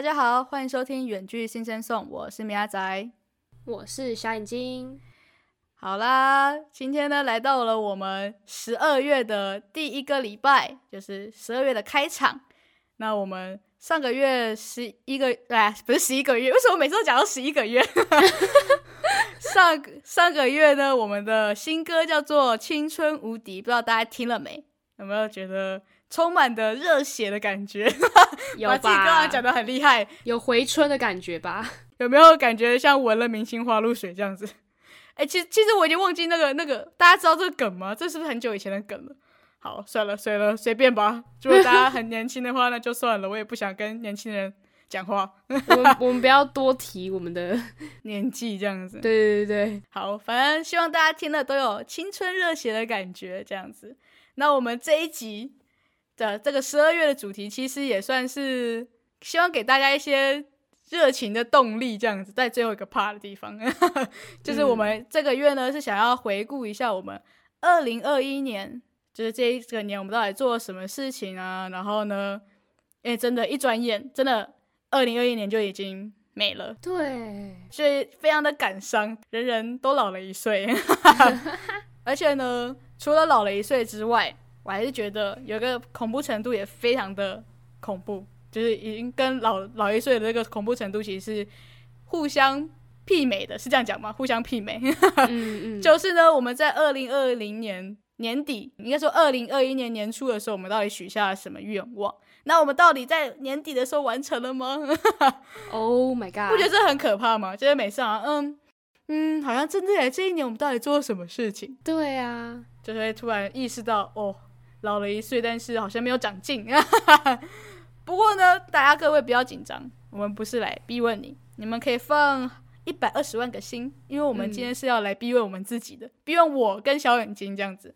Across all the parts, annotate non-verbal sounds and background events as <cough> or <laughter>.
大家好，欢迎收听《远距新生颂》，我是米阿仔，我是小眼睛。好啦，今天呢来到了我们十二月的第一个礼拜，就是十二月的开场。那我们上个月十一个，哎，不是十一个月，为什么每次都讲到十一个月？<laughs> 上上个月呢，我们的新歌叫做《青春无敌》，不知道大家听了没？有没有觉得？充满的热血的感觉，把自己刚刚讲的很厉害，有回春的感觉吧？有没有感觉像闻了明星花露水这样子？哎，其实其实我已经忘记那个那个，大家知道这个梗吗？这是不是很久以前的梗了？好，算了，算了，随便吧。如果大家很年轻的话，那就算了，我也不想跟年轻人讲话。<laughs> 我们我们不要多提我们的 <laughs> 年纪这样子。对对对对，好，反正希望大家听了都有青春热血的感觉这样子。那我们这一集。的这个十二月的主题其实也算是希望给大家一些热情的动力，这样子在最后一个 part 的地方，<laughs> 就是我们这个月呢是想要回顾一下我们二零二一年，就是这一个年我们到底做了什么事情啊？然后呢，哎，真的，一转眼，真的二零二一年就已经没了，对，所以非常的感伤，人人都老了一岁，<laughs> 而且呢，除了老了一岁之外。我还是觉得有个恐怖程度也非常的恐怖，就是已经跟老老一岁的那个恐怖程度其实是互相媲美的，是这样讲吗？互相媲美。嗯嗯。<laughs> 就是呢，我们在二零二零年年底，应该说二零二一年年初的时候，我们到底许下了什么愿望？那我们到底在年底的时候完成了吗？<laughs> Oh my god！不觉得这很可怕吗？就是每次啊，嗯嗯，好像真的这一年我们到底做了什么事情？对啊，就是会突然意识到哦。老了一岁，但是好像没有长进。<laughs> 不过呢，大家各位不要紧张，我们不是来逼问你，你们可以放一百二十万个心，因为我们今天是要来逼问我们自己的，逼问我跟小眼睛这样子。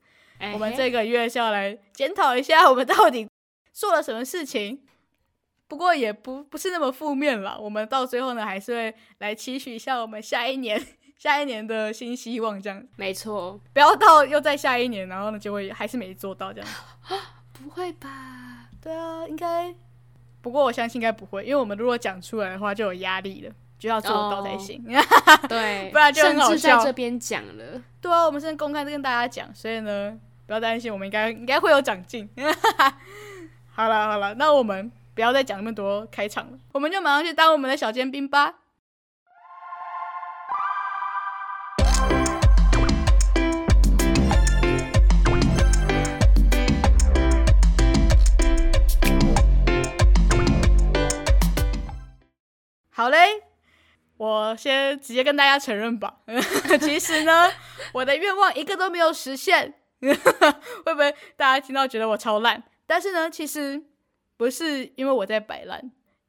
我们这个月是要来检讨一下我们到底做了什么事情。不过也不不是那么负面了，我们到最后呢，还是会来期许一下我们下一年。下一年的新希望，这样没错，不要到又在下一年，然后呢就会还是没做到这样。<gasps> 不会吧？对啊，应该。不过我相信应该不会，因为我们如果讲出来的话就有压力了，就要做到才行。<laughs> 对，不然就很好笑。在这边讲了，对啊，我们现在公开跟大家讲，所以呢不要担心，我们应该应该会有长进。<laughs> 好了好了，那我们不要再讲那么多开场了，我们就马上去当我们的小尖兵吧。好嘞，我先直接跟大家承认吧。<laughs> 其实呢，我的愿望一个都没有实现。<laughs> 会不会大家听到觉得我超烂？但是呢，其实不是因为我在摆烂，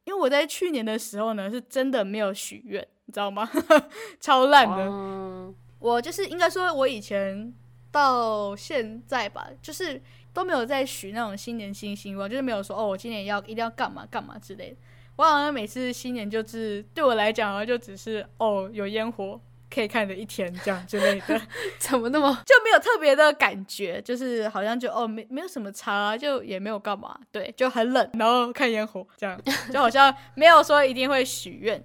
因为我在去年的时候呢，是真的没有许愿，你知道吗？<laughs> 超烂的。我就是应该说，我以前到现在吧，就是都没有在许那种新年新希望，就是没有说哦，我今年要一定要干嘛干嘛之类的。我好像每次新年就是对我来讲啊，就只是哦有烟火可以看的一天这样之类的，<laughs> 怎么那么 <laughs> 就没有特别的感觉？就是好像就哦没没有什么差，就也没有干嘛，对，就很冷，然后看烟火这样，就好像没有说一定会许愿。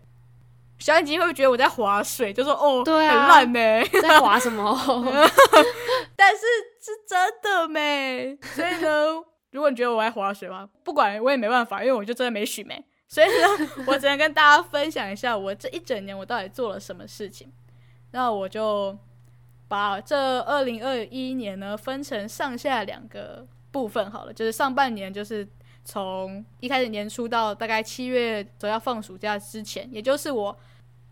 小眼睛会不会觉得我在划水，就说哦，对啊，很烂呢，在划什么？<laughs> 但是是真的没，所以呢，如果你觉得我在划水的话，不管我也没办法，因为我就真的没许没。所以呢，<laughs> 我只能跟大家分享一下我这一整年我到底做了什么事情。那我就把这二零二一年呢分成上下两个部分好了，就是上半年就是从一开始年初到大概七月左右放暑假之前，也就是我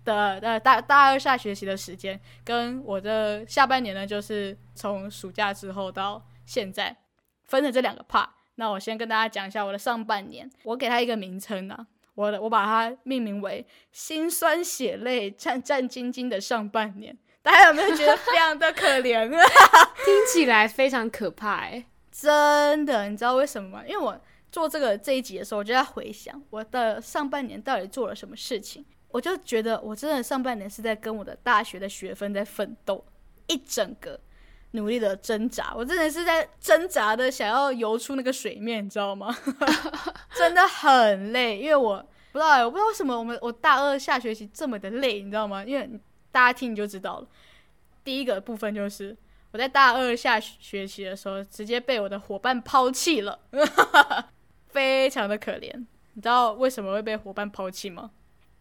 的呃大大二下学期的时间，跟我的下半年呢就是从暑假之后到现在分成这两个 part。那我先跟大家讲一下我的上半年，我给他一个名称啊，我的我把它命名为“心酸血泪战战兢兢的上半年”。大家有没有觉得非常的可怜啊？<laughs> 听起来非常可怕哎，真的，你知道为什么吗？因为我做这个这一集的时候，我就在回想我的上半年到底做了什么事情，我就觉得我真的上半年是在跟我的大学的学分在奋斗一整个。努力的挣扎，我真的是在挣扎的想要游出那个水面，你知道吗？<laughs> 真的很累，因为我不知道、我不知道为什么我们我大二下学期这么的累，你知道吗？因为大家听你就知道了。第一个部分就是我在大二下学期的时候，直接被我的伙伴抛弃了，<laughs> 非常的可怜。你知道为什么会被伙伴抛弃吗？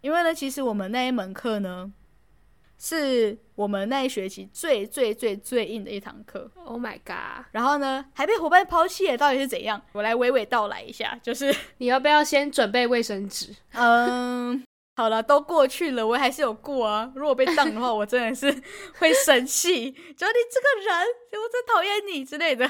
因为呢，其实我们那一门课呢，是我们那一学期最最最最硬的一堂课。Oh my god！然后呢，还被伙伴抛弃了，到底是怎样？我来娓娓道来一下，就是，<laughs> 你要不要先准备卫生纸？<laughs> 嗯，好了，都过去了，我还是有过啊。如果被当的话，我真的是会生气，<laughs> 就你这个人，我真讨厌你之类的。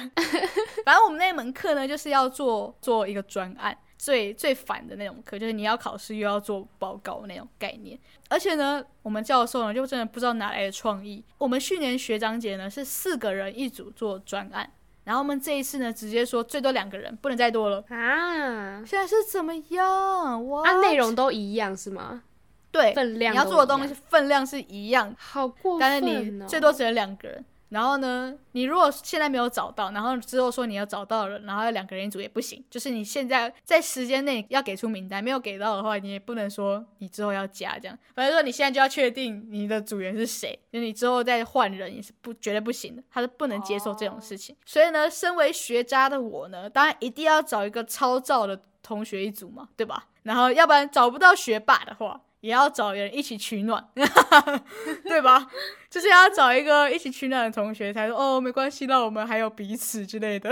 反正我们那一门课呢，就是要做做一个专案。最最烦的那种课，就是你要考试又要做报告那种概念。而且呢，我们教授呢就真的不知道哪来的创意。我们去年学长姐呢是四个人一组做专案，然后我们这一次呢直接说最多两个人，不能再多了。啊，现在是怎么样？哇，啊，内容都一样是吗？对，分量你要做的东西分量是一样，好过分、哦！但是你最多只能两个人。然后呢，你如果现在没有找到，然后之后说你要找到了，然后要两个人一组也不行。就是你现在在时间内要给出名单，没有给到的话，你也不能说你之后要加这样。反正说你现在就要确定你的组员是谁，就你之后再换人也是不绝对不行的，他是不能接受这种事情。所以呢，身为学渣的我呢，当然一定要找一个超照的同学一组嘛，对吧？然后要不然找不到学霸的话。也要找人一起取暖，<laughs> 对吧？就是要找一个一起取暖的同学，才说哦，没关系，那我们还有彼此之类的。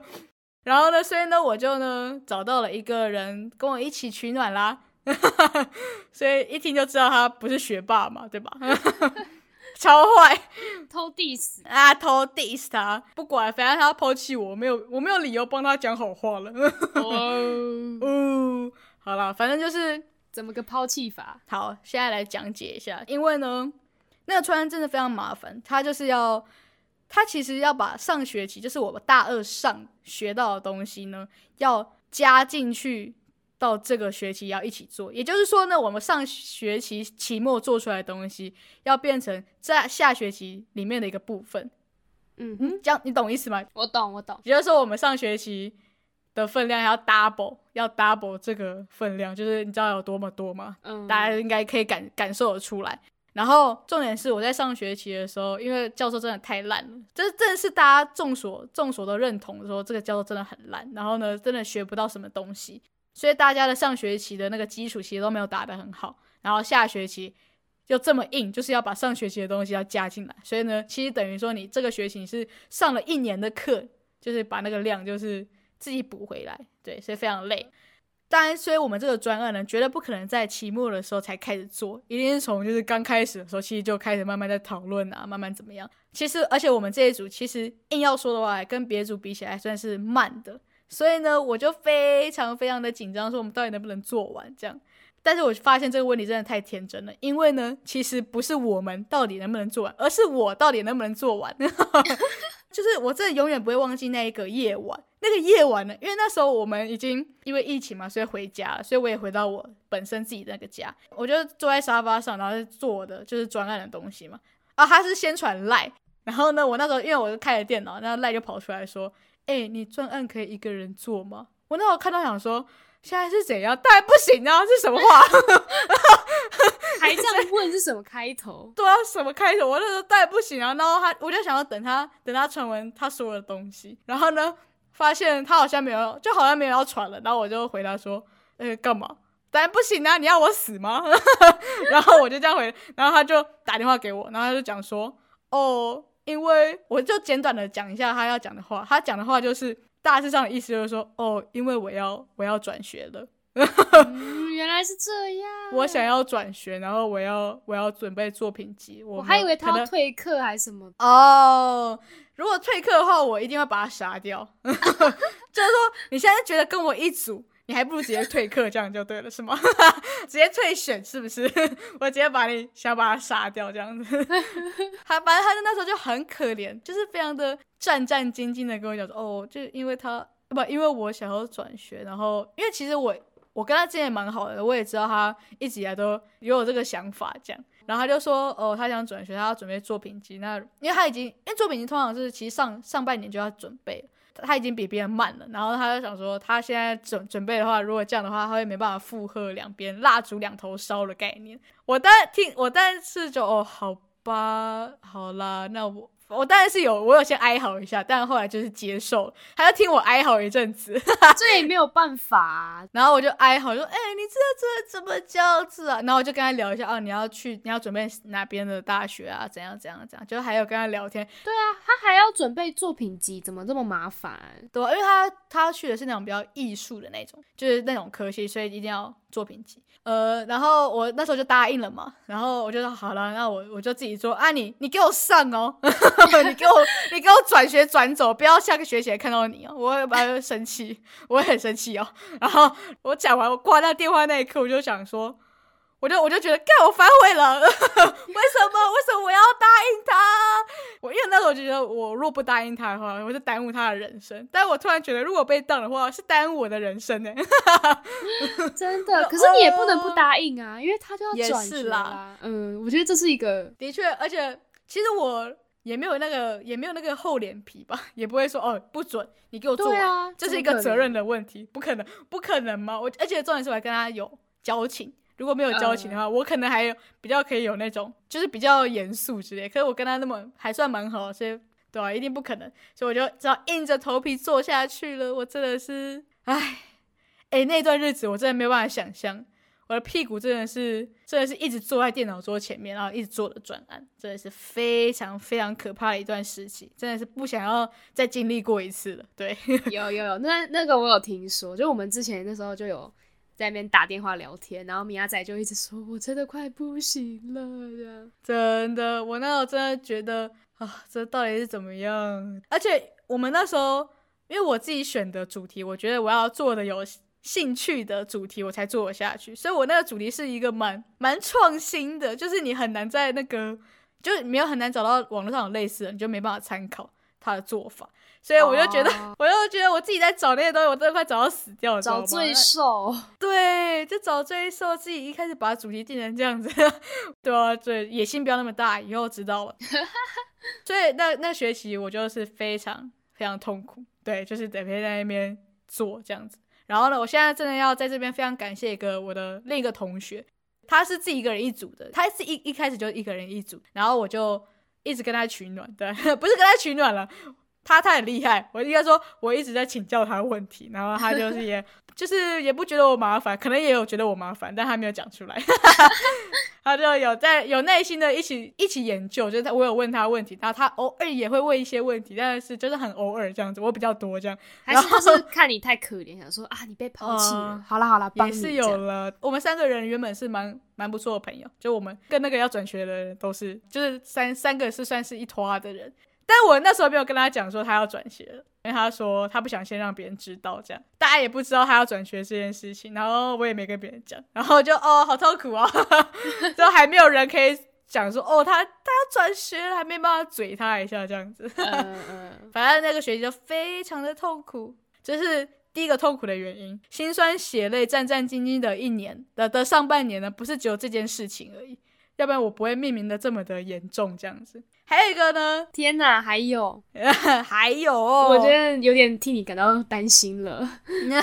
<laughs> 然后呢，所以呢，我就呢找到了一个人跟我一起取暖啦。<laughs> 所以一听就知道他不是学霸嘛，对吧？超坏，偷 diss 啊，偷 diss 他，不管，反正他要抛弃我，没有，我没有理由帮他讲好话了。哦，哦，好啦，反正就是。怎么个抛弃法？好，现在来讲解一下。因为呢，那个穿真的非常麻烦，他就是要，他其实要把上学期，就是我们大二上学到的东西呢，要加进去到这个学期要一起做。也就是说呢，我们上学期期末做出来的东西，要变成在下学期里面的一个部分。嗯嗯，这样你懂意思吗？我懂，我懂。也就是说，我们上学期。的分量要 double，要 double 这个分量，就是你知道有多么多吗？嗯，大家应该可以感感受得出来。然后重点是我在上学期的时候，因为教授真的太烂了，这真的是大家众所众所都认同说这个教授真的很烂。然后呢，真的学不到什么东西，所以大家的上学期的那个基础其实都没有打得很好。然后下学期就这么硬，就是要把上学期的东西要加进来。所以呢，其实等于说你这个学期你是上了一年的课，就是把那个量就是。自己补回来，对，所以非常累。当然，所以我们这个专案呢，绝对不可能在期末的时候才开始做，一定是从就是刚开始的时候，其实就开始慢慢在讨论啊，慢慢怎么样。其实，而且我们这一组其实硬要说的话，跟别组比起来算是慢的。所以呢，我就非常非常的紧张，说我们到底能不能做完这样。但是我发现这个问题真的太天真了，因为呢，其实不是我们到底能不能做完，而是我到底能不能做完。<laughs> 就是我真的永远不会忘记那一个夜晚，那个夜晚呢，因为那时候我们已经因为疫情嘛，所以回家了，所以我也回到我本身自己的那个家，我就坐在沙发上，然后做我的就是专案的东西嘛。啊，他是先传赖，然后呢，我那时候因为我就开了电脑，然后赖就跑出来说：“哎、你专案可以一个人做吗？”我那时候看到想说。现在是怎样？当然不行啊！这什么话？<laughs> <laughs> 还这样问是什么开头？<laughs> 对啊，什么开头？我那时候当然不行啊！然后他，我就想要等他，等他传完他所有的东西。然后呢，发现他好像没有，就好像没有要传了。然后我就回答说：“呃，干嘛？当然不行啊！你要我死吗？” <laughs> 然后我就这样回，然后他就打电话给我，然后他就讲说：“哦，因为我就简短的讲一下他要讲的话。他讲的话就是。”大致上的意思就是说，哦，因为我要我要转学了，嗯，原来是这样。我想要转学，然后我要我要准备作品集。我我还以为他要退课还是什么。哦，如果退课的话，我一定会把他杀掉。<laughs> 就是说，你现在觉得跟我一组，你还不如直接退课，这样就对了，是吗？<laughs> 直接退选是不是？<laughs> 我直接把你想把他杀掉，这样子。他反正他那时候就很可怜，就是非常的。战战兢兢的跟我讲说，哦，就因为他不，因为我想要转学，然后因为其实我我跟他之前也蛮好的，我也知道他一直以来都有这个想法，这样，然后他就说，哦，他想转学，他要准备作品集，那因为他已经，因为作品集通常是其实上上半年就要准备了，他已经比别人慢了，然后他就想说，他现在准准备的话，如果这样的话，他会没办法负荷两边蜡烛两头烧的概念。我当听，我但是就哦，好吧，好啦，那我。我当然是有，我有先哀嚎一下，但后来就是接受了。他就听我哀嚎一阵子，<laughs> 这也没有办法。然后我就哀嚎说：“哎，你这这怎么这样子啊？”然后我就跟他聊一下，哦，你要去，你要准备哪边的大学啊？怎样怎样怎样？就还有跟他聊天。对啊，他还要准备作品集，怎么这么麻烦？对，因为他他去的是那种比较艺术的那种，就是那种科系，所以一定要作品集。呃，然后我那时候就答应了嘛，然后我就说好了，那我我就自己做啊，你你给我上哦，<laughs> <laughs> 你给我你给我转学转走，不要下个学期看到你哦，我会把生气，<laughs> 我会很生气哦。然后我讲完我挂掉电话那一刻，我就想说。我就我就觉得，干我反悔了，<laughs> 为什么？为什么我要答应他？我因为那时候我觉得，我若不答应他的话，我就耽误他的人生。但是我突然觉得，如果被当的话，是耽误我的人生呢。真的，可是你也不能不答应啊，因为他就要转学啦。嗯，我觉得这是一个的确，而且其实我也没有那个也没有那个厚脸皮吧，<laughs> 也不会说哦不准你给我做啊，这是一个责任的问题，不可能不可能吗？我而且重点是我还跟他有交情。如果没有交情的话，我可能还有比较可以有那种，就是比较严肃之类。可是我跟他那么还算蛮好，所以对啊，一定不可能。所以我就只好硬着头皮做下去了。我真的是，唉，哎，那段日子我真的没有办法想象，我的屁股真的是，真的是一直坐在电脑桌前面，然后一直做的转案，真的是非常非常可怕的一段时期，真的是不想要再经历过一次了。对，<laughs> 有有有，那那个我有听说，就我们之前那时候就有。在那边打电话聊天，然后米亚仔就一直说：“我真的快不行了。”这样真的，我那时候真的觉得啊，这到底是怎么样？而且我们那时候，因为我自己选的主题，我觉得我要做的有兴趣的主题，我才做得下去。所以我那个主题是一个蛮蛮创新的，就是你很难在那个，就没有很难找到网络上有类似的，你就没办法参考他的做法。所以我就觉得，<laughs> 我就觉得我自己在找那些东西，我真的快找到死掉了。找罪受，对，就找罪受。自己一开始把主题定成这样子，<laughs> 对啊，对，野心不要那么大，以后知道了。<laughs> 所以那那学期我就是非常非常痛苦，对，就是得陪在那边做这样子。然后呢，我现在真的要在这边非常感谢一个我的另一个同学，他是自己一个人一组的，他是一一开始就一个人一组，然后我就一直跟他取暖，对，<laughs> 不是跟他取暖了。他他很厉害，我应该说我一直在请教他问题，然后他就是也 <laughs> 就是也不觉得我麻烦，可能也有觉得我麻烦，但他没有讲出来。<laughs> 他就有在有耐心的一起一起研究，就是我有问他问题，然后他偶尔也会问一些问题，但是就是很偶尔这样子，我比较多这样。还是就是看你太可怜，想说啊你被抛弃了。好了好了，也是有了。我们三个人原本是蛮蛮不错的朋友，就我们跟那个要转学的人都是，就是三三个是算是一拖的人。但我那时候没有跟他讲说他要转学了，因为他说他不想先让别人知道，这样大家也不知道他要转学这件事情。然后我也没跟别人讲，然后就哦，好痛苦啊，<laughs> 就还没有人可以讲说哦，他他要转学了，还没办法嘴他一下这样子。嗯 <laughs> 嗯，反正那个学期就非常的痛苦，这是第一个痛苦的原因，心酸血泪战战兢兢的一年的的上半年呢，不是只有这件事情而已，要不然我不会命名的这么的严重这样子。还有一个呢？天哪，还有，<laughs> 还有，我觉得有点替你感到担心了。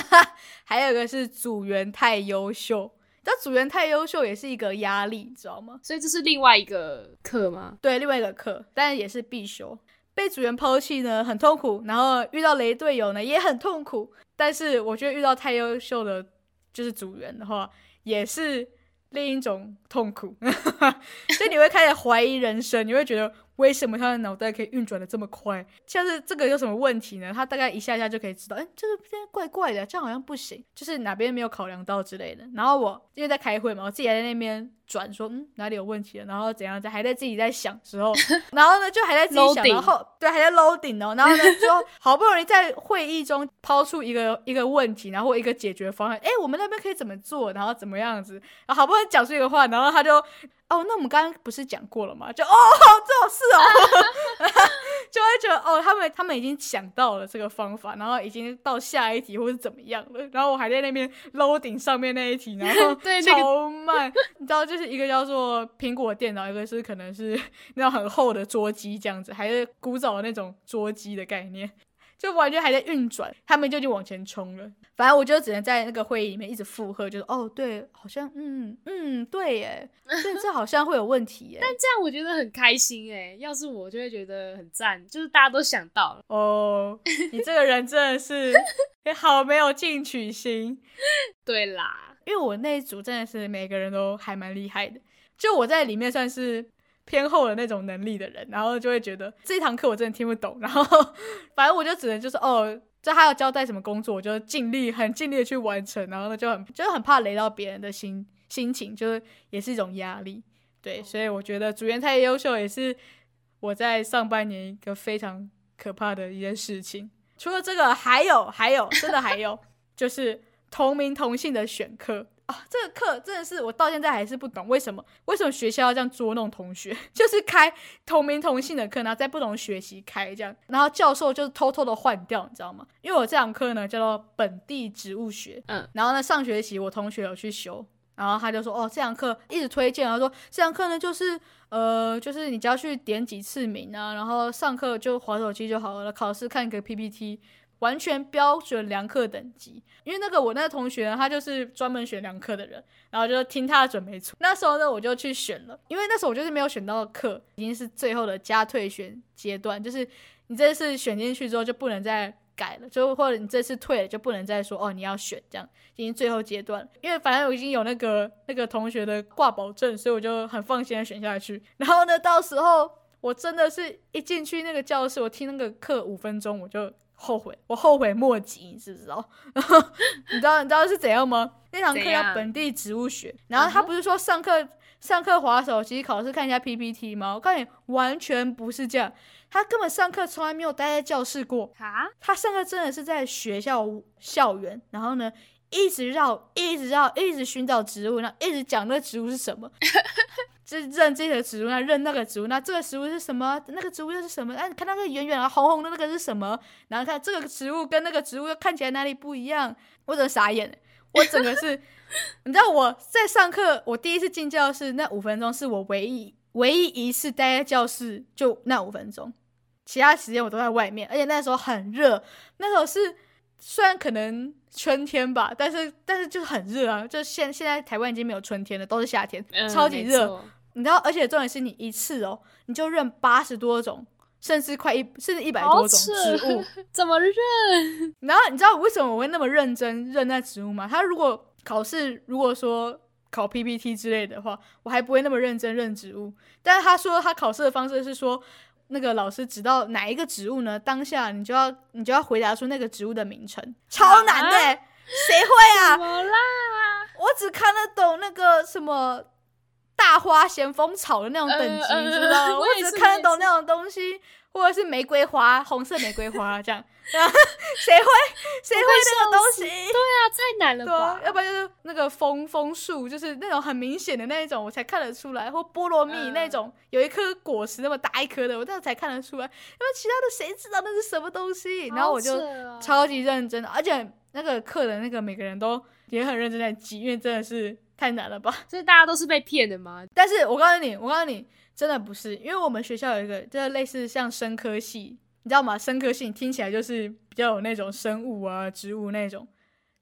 <laughs> 还有一个是组员太优秀，但组员太优秀也是一个压力，你知道吗？所以这是另外一个课吗？对，另外一个课，但也是必修。被组员抛弃呢，很痛苦；然后遇到雷队友呢，也很痛苦。但是我觉得遇到太优秀的就是组员的话，也是另一种痛苦。<laughs> 所以你会开始怀疑人生，你会觉得。为什么他的脑袋可以运转的这么快？像是这个有什么问题呢？他大概一下下就可以知道，哎，这个现在怪怪的，这样好像不行，就是哪边没有考量到之类的。然后我因为在开会嘛，我自己还在那边转，说嗯哪里有问题了，然后怎样在还在自己在想时候，<laughs> 然后呢就还在自己想，然后对还在 loading 哦，然后呢就 <laughs> 好不容易在会议中抛出一个一个问题，然后一个解决方案，哎，我们那边可以怎么做，然后怎么样子，然后好不容易讲出一个话，然后他就。哦，那我们刚刚不是讲过了吗？就哦，这种事哦，<laughs> 就会觉得哦，他们他们已经想到了这个方法，然后已经到下一题或是怎么样了，然后我还在那边 loading 上面那一题，然后超慢，<laughs> 你知道，就是一个叫做苹果电脑，一个是可能是那种很厚的桌机这样子，还是古早的那种桌机的概念。就完全还在运转，他们就已经往前冲了。反正我就只能在那个会议里面一直附和，就是哦，对，好像嗯嗯，对耶，这，这好像会有问题耶。<laughs> 但这样我觉得很开心哎，要是我就会觉得很赞，就是大家都想到了。哦，你这个人真的是 <laughs> 好没有进取心。对啦，因为我那一组真的是每个人都还蛮厉害的，就我在里面算是。偏后的那种能力的人，然后就会觉得这一堂课我真的听不懂，然后 <laughs> 反正我就只能就是哦，就他要交代什么工作，我就尽力很尽力的去完成，然后呢就很就是很怕雷到别人的心心情，就是也是一种压力，对，所以我觉得组员太优秀也是我在上半年一个非常可怕的一件事情。除了这个，还有还有真的还有 <laughs> 就是同名同姓的选课。这个课真的是我到现在还是不懂为什么？为什么学校要这样捉弄同学？<laughs> 就是开同名同姓的课，然后在不同学习开这样，然后教授就是偷偷的换掉，你知道吗？因为我这堂课呢叫做本地植物学，嗯，然后呢上学期我同学有去修，然后他就说哦这堂课一直推荐，他说这堂课呢就是呃就是你只要去点几次名啊，然后上课就划手机就好了，考试看个 PPT。完全标准良课等级，因为那个我那个同学呢，他就是专门选良课的人，然后就听他的准没错。那时候呢，我就去选了，因为那时候我就是没有选到课，已经是最后的加退选阶段，就是你这次选进去之后就不能再改了，就或者你这次退了就不能再说哦你要选这样，已经最后阶段。因为反正我已经有那个那个同学的挂保证，所以我就很放心的选下去。然后呢，到时候我真的是一进去那个教室，我听那个课五分钟我就。后悔，<laughs> 我后悔莫及，<laughs> 你知不知道？你知道你知道是怎样吗？那堂课叫本地植物学，然后他不是说上课上课划手机，考试看一下 PPT 吗？我告诉你，完全不是这样。他根本上课从来没有待在教室过啊！他上课真的是在学校校园，然后呢，一直绕，一直绕，一直寻找植物，然后一直讲那个植物是什么。<laughs> 是认这个植物，那认那个植物，那这个植物是什么？那个植物又是什么？哎，你看那个圆圆啊、红红的那个是什么？然后看这个植物跟那个植物又看起来哪里不一样？我整个傻眼，我整个是，<laughs> 你知道我在上课，我第一次进教室那五分钟是我唯一唯一一次待在教室，就那五分钟，其他时间我都在外面，而且那时候很热，那时候是虽然可能春天吧，但是但是就是很热啊，就现现在台湾已经没有春天了，都是夏天，超级热。你知道，而且重点是你一次哦，你就认八十多种，甚至快一甚至一百多种植物，<laughs> 怎么认？然后你知道为什么我会那么认真认那植物吗？他如果考试如果说考 PPT 之类的话，我还不会那么认真认植物。但是他说他考试的方式是说，那个老师指到哪一个植物呢？当下你就要你就要回答出那个植物的名称，超难的，谁会啊？我只看得懂那个什么。大花咸丰草的那种等级，知道吗？我只 <laughs> 看得懂那种东西，或者是玫瑰花，红色玫瑰花这样。然后 <laughs> 谁会谁会那个东西？对啊，太难了吧？要不然就是那个枫枫树，就是那种很明显的那一种，我才看得出来。或菠萝蜜那种，有一颗果实那么大一颗的，我这样才看得出来。因为其他的谁知道那是什么东西？然后我就超级认真的，而且那个课的那个每个人都也很认真在记，因为真的是。太难了吧？<laughs> 所以大家都是被骗的吗？但是我告诉你，我告诉你，真的不是，因为我们学校有一个，就是类似像生科系，你知道吗？生科系听起来就是比较有那种生物啊、植物那种，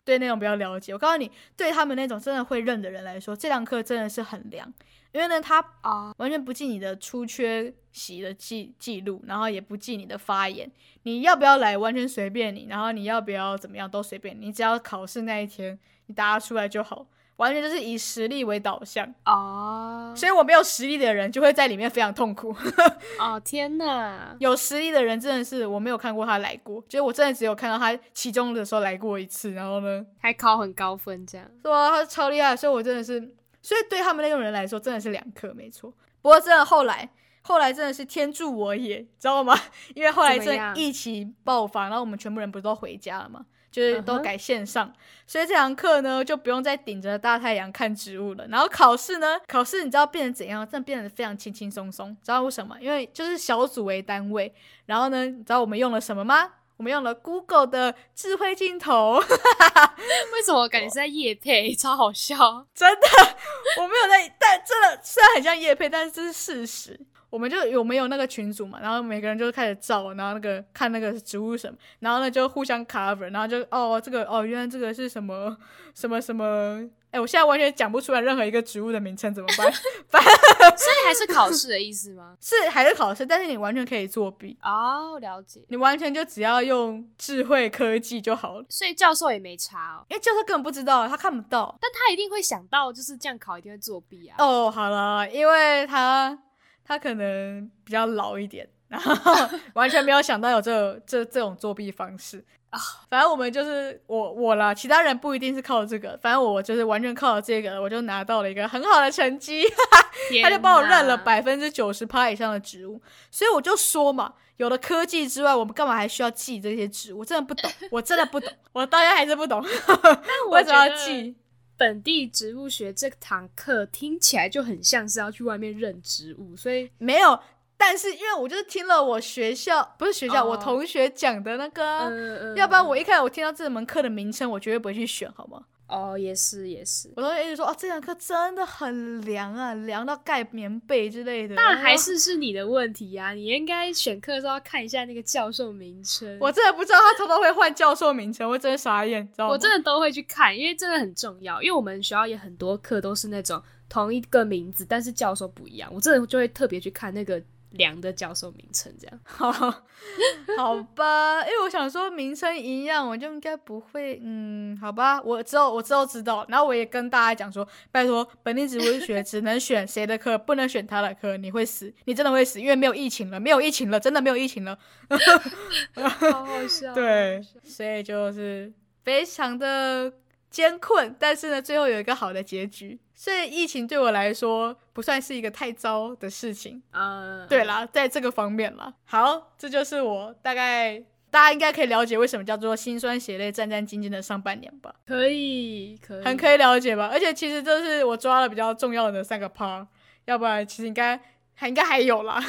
对那种比较了解。我告诉你，对他们那种真的会认的人来说，这堂课真的是很凉，因为呢，他啊完全不记你的出缺席的记记录，然后也不记你的发言，你要不要来完全随便你，然后你要不要怎么样都随便你，只要考试那一天你答出来就好。完全就是以实力为导向哦，所以我没有实力的人就会在里面非常痛苦。<laughs> 哦天哪，有实力的人真的是我没有看过他来过，就是我真的只有看到他期中的时候来过一次，然后呢还考很高分这样，是吧？他超厉害，所以我真的是，所以对他们那种人来说真的是两课没错。不过真的后来，后来真的是天助我也，知道吗？<laughs> 因为后来这疫情爆发，然后我们全部人不是都回家了吗？就是都改线上，所以这堂课呢就不用再顶着大太阳看植物了。然后考试呢，考试你知道变成怎样？真的变得非常轻轻松松。知道为什么？因为就是小组为单位。然后呢，你知道我们用了什么吗？我们用了 Google 的智慧镜头。<laughs> 为什么感觉是在夜配？<laughs> 超好笑！真的，<laughs> 我没有在，但真的虽然很像夜配，但是这是事实。我们就有没有那个群组嘛，然后每个人就开始照，然后那个看那个植物什么，然后呢就互相 cover，然后就哦这个哦原来这个是什么 <laughs> 什么什么，哎，我现在完全讲不出来任何一个植物的名称，怎么办？<laughs> 所以还是考试的意思吗？<laughs> 是还是考试，但是你完全可以作弊哦，了解。你完全就只要用智慧科技就好了，所以教授也没查哦，因为教授根本不知道，他看不到，但他一定会想到就是这样考一定会作弊啊。哦，好了，因为他他可能比较老一点，然后 <laughs> 完全没有想到有这这这种作弊方式啊。反正我们就是我我啦，其他人不一定是靠这个，反正我就是完全靠这个，我就拿到了一个很好的成绩，他就帮我认了百分之九十趴以上的植物，所以我就说嘛，有了科技之外，我们干嘛还需要记这些植物？我真的不懂，<laughs> 我真的不懂，我到现在还是不懂，<laughs> 为什么要记？本地植物学这堂课听起来就很像是要去外面认植物，所以没有。但是因为我就是听了我学校不是学校，我同学讲的那个，要不然我一开始我听到这门课的名称，我绝对不会去选，好吗？哦，也是也是，我同学一直说哦，这堂课真的很凉啊，凉到盖棉被之类的。但还是是你的问题呀，你应该选课的时候要看一下那个教授名称。我真的不知道他偷偷会换教授名称，我真的傻眼，知道吗？我真的都会去看，因为真的很重要。因为我们学校也很多课都是那种同一个名字，但是教授不一样，我真的就会特别去看那个。梁的教授名称这样，好，<laughs> 好吧，因为我想说名称一样，我就应该不会，嗯，好吧，我之后我之后知道，然后我也跟大家讲说，拜托，本地植物学只能选谁的课，不能选他的课，你会死，你真的会死，因为没有疫情了，没有疫情了，真的没有疫情了，<laughs> 好好笑，对，所以就是非常的。艰困，但是呢，最后有一个好的结局，所以疫情对我来说不算是一个太糟的事情。嗯，对啦，在这个方面啦，好，这就是我大概大家应该可以了解为什么叫做心酸血泪战战兢兢的上半年吧？可以，可以，很可以了解吧？而且其实这是我抓了比较重要的三个 part，要不然其实应该还应该还有啦。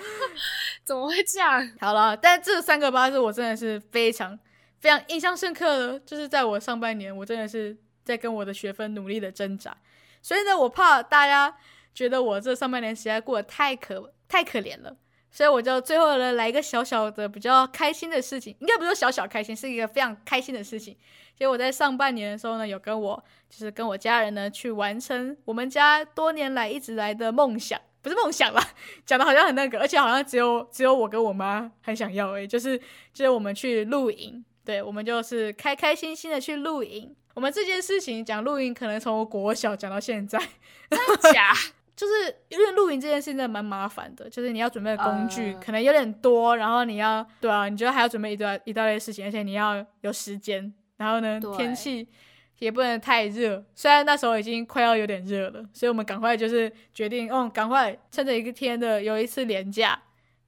<laughs> 怎么会这样？好了，但这三个 part 是我真的是非常。非常印象深刻的，就是在我上半年，我真的是在跟我的学分努力的挣扎。所以呢，我怕大家觉得我这上半年实在过得太可太可怜了，所以我就最后呢来一个小小的比较开心的事情，应该不是小小开心，是一个非常开心的事情。所以我在上半年的时候呢，有跟我就是跟我家人呢去完成我们家多年来一直来的梦想，不是梦想啦，讲的好像很那个，而且好像只有只有我跟我妈很想要诶，就是就是我们去露营。对，我们就是开开心心的去露营。我们这件事情讲露营，可能从国小讲到现在，<laughs> 假？<laughs> 就是因为露营这件事真的蛮麻烦的，就是你要准备的工具可能有点多，然后你要对啊，你觉得还要准备一堆一大堆事情，而且你要有时间，然后呢，天气也不能太热。虽然那时候已经快要有点热了，所以我们赶快就是决定，哦，赶快趁着一个天的有一次连假，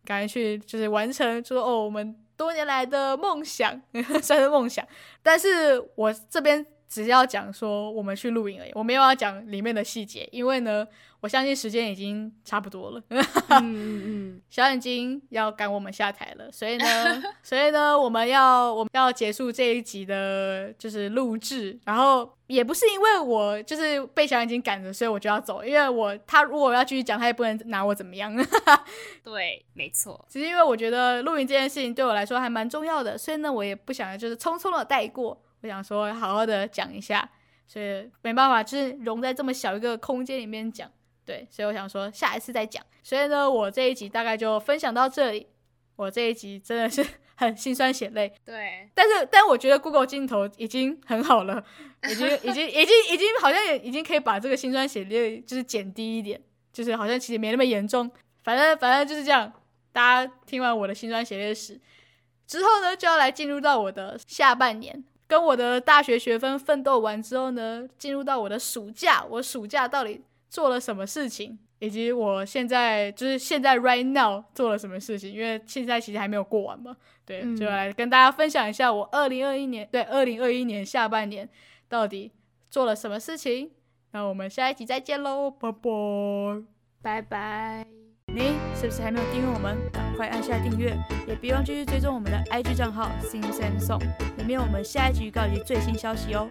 赶快去就是完成，就说哦，我们。多年来的梦想 <laughs> 算是梦想，但是我这边只要讲说我们去露营而已，我没有要讲里面的细节，因为呢。我相信时间已经差不多了，<laughs> 嗯嗯嗯，小眼睛要赶我们下台了，所以呢，<laughs> 所以呢，我们要我们要结束这一集的，就是录制，然后也不是因为我就是被小眼睛赶着，所以我就要走，因为我他如果要继续讲，他也不能拿我怎么样，<laughs> 对，没错，只是因为我觉得露营这件事情对我来说还蛮重要的，所以呢，我也不想就是匆匆的带过，我想说好好的讲一下，所以没办法，就是融在这么小一个空间里面讲。对，所以我想说下一次再讲。所以呢，我这一集大概就分享到这里。我这一集真的是 <laughs> 很心酸血泪。对，但是但我觉得 Google 镜头已经很好了，<laughs> 已经已经已经已经好像也已经可以把这个心酸血泪就是减低一点，就是好像其实没那么严重。反正反正就是这样。大家听完我的心酸血泪史之后呢，就要来进入到我的下半年，跟我的大学学分奋斗完之后呢，进入到我的暑假。我暑假到底？做了什么事情，以及我现在就是现在 right now 做了什么事情？因为现在其实还没有过完嘛，对，就来跟大家分享一下我二零二一年对二零二一年下半年到底做了什么事情。那我们下一集再见喽，拜拜拜拜！你是不是还没有订阅我们？赶快按下订阅，也别忘继续追踪我们的 IG 账号 Sing Sing Song，里面有我们下一集预告及最新消息哦。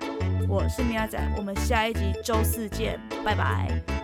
我是米娅仔，我们下一集周四见，拜拜。